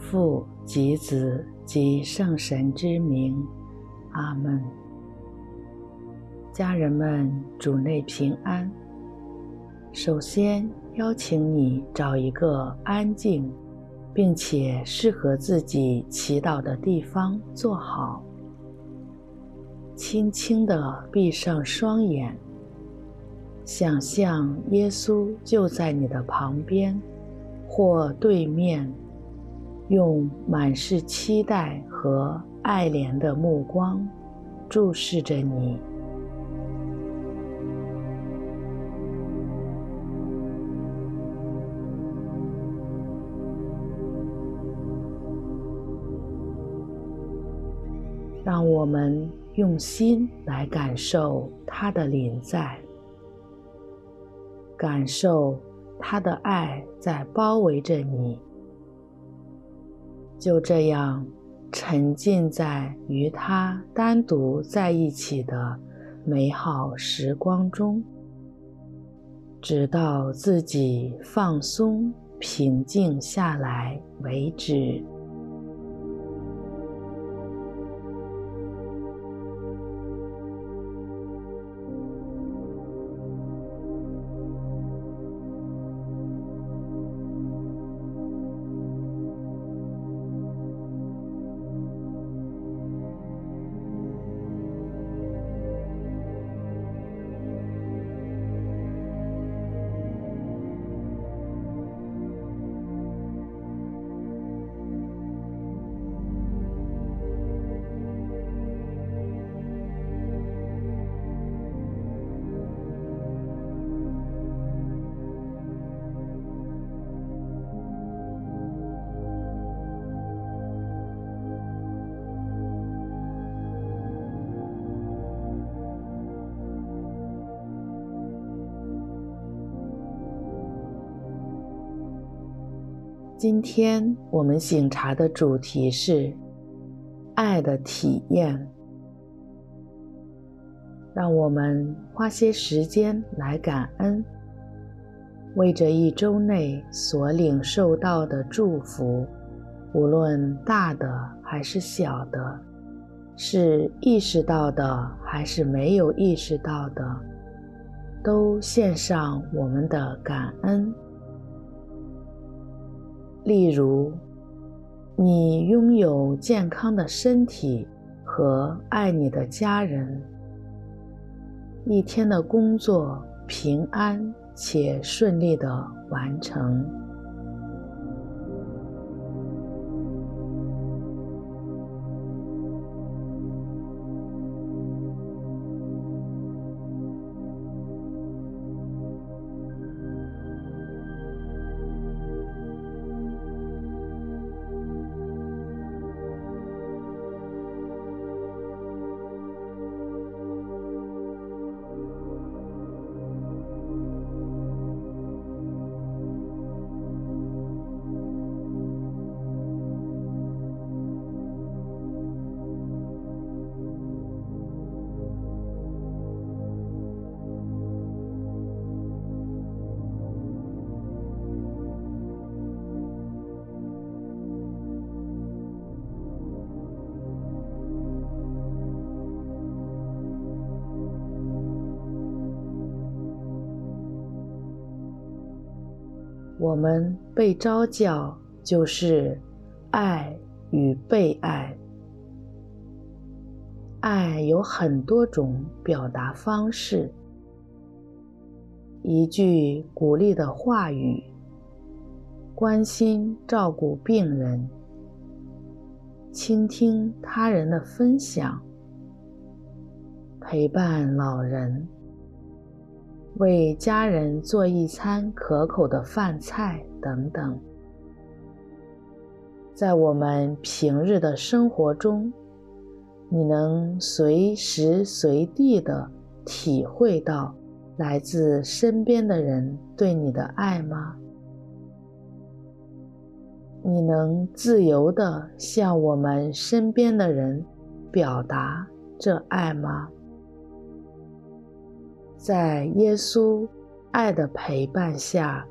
父及子及圣神之名，阿门。家人们，主内平安。首先邀请你找一个安静，并且适合自己祈祷的地方坐好，轻轻地闭上双眼，想象耶稣就在你的旁边或对面。用满是期待和爱怜的目光注视着你，让我们用心来感受他的临在，感受他的爱在包围着你。就这样沉浸在与他单独在一起的美好时光中，直到自己放松、平静下来为止。今天我们醒茶的主题是爱的体验。让我们花些时间来感恩，为这一周内所领受到的祝福，无论大的还是小的，是意识到的还是没有意识到的，都献上我们的感恩。例如，你拥有健康的身体和爱你的家人，一天的工作平安且顺利的完成。我们被招教，就是爱与被爱。爱有很多种表达方式，一句鼓励的话语，关心照顾病人，倾听他人的分享，陪伴老人。为家人做一餐可口的饭菜等等，在我们平日的生活中，你能随时随地的体会到来自身边的人对你的爱吗？你能自由的向我们身边的人表达这爱吗？在耶稣爱的陪伴下，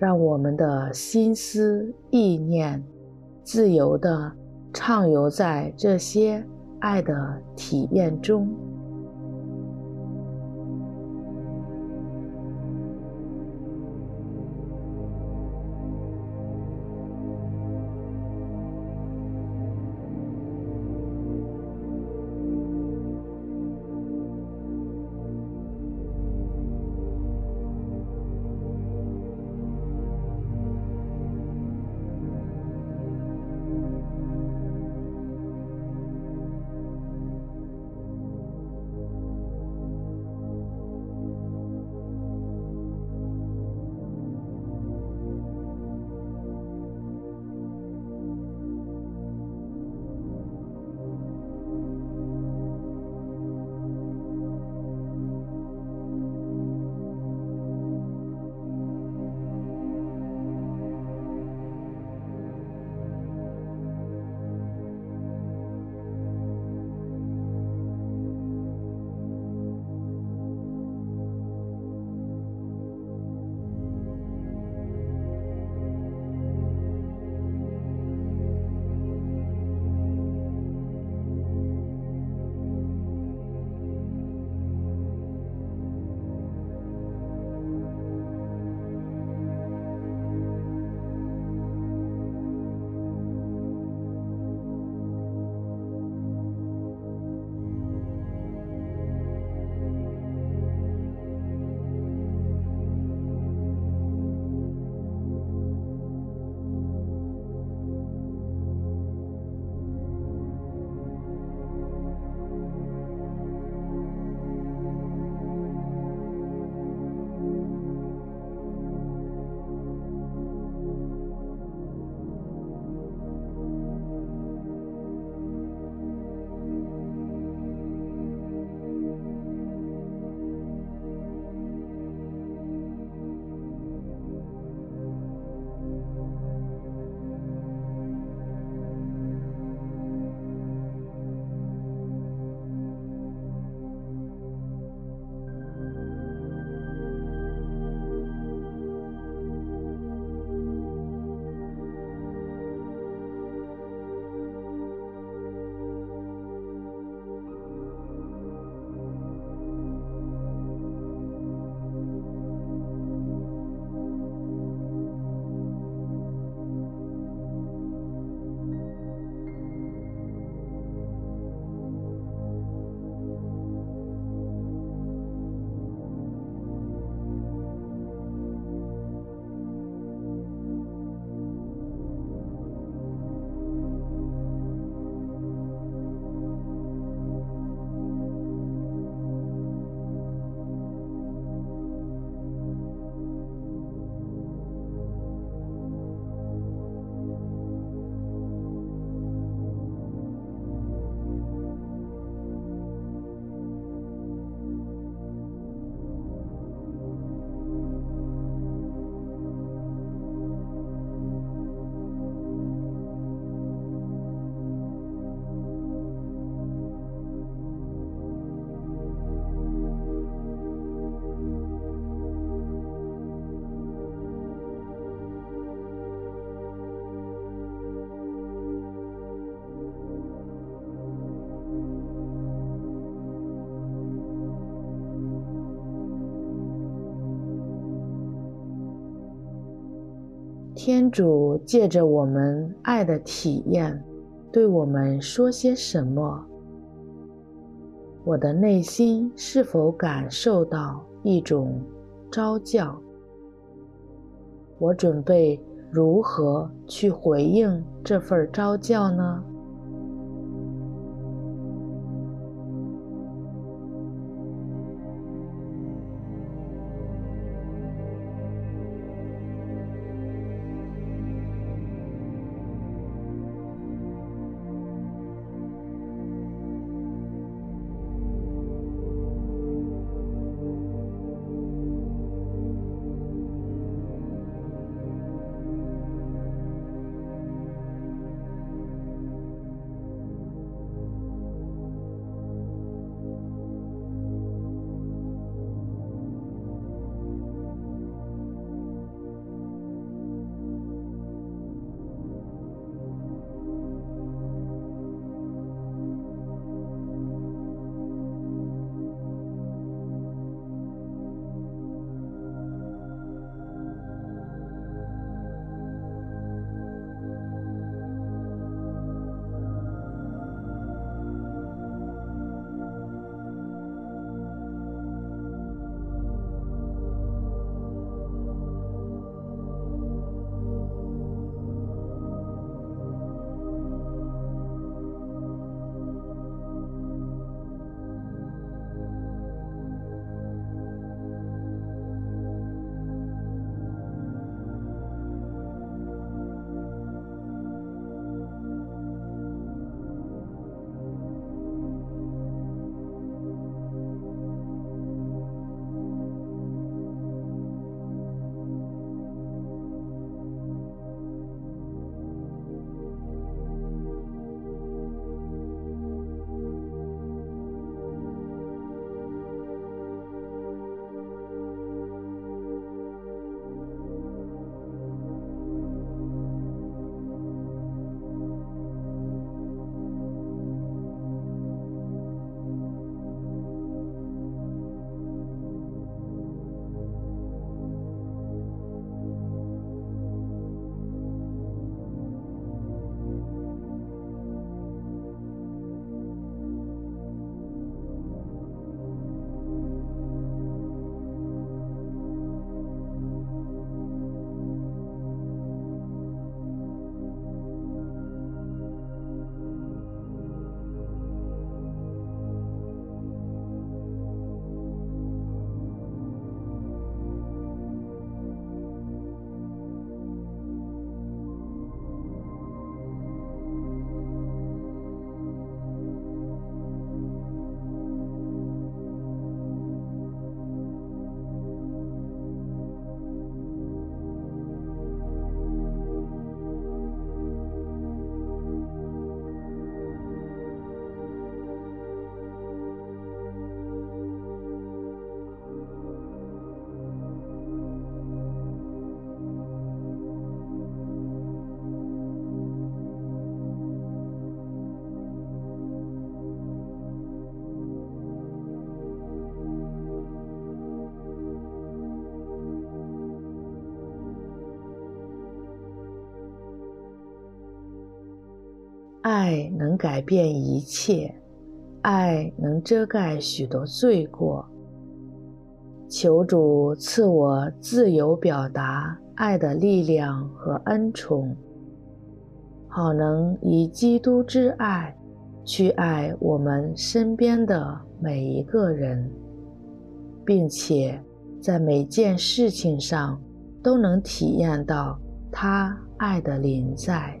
让我们的心思意念自由地畅游在这些爱的体验中。天主借着我们爱的体验，对我们说些什么？我的内心是否感受到一种召叫？我准备如何去回应这份召叫呢？爱能改变一切，爱能遮盖许多罪过。求主赐我自由表达爱的力量和恩宠，好能以基督之爱去爱我们身边的每一个人，并且在每件事情上都能体验到他爱的临在。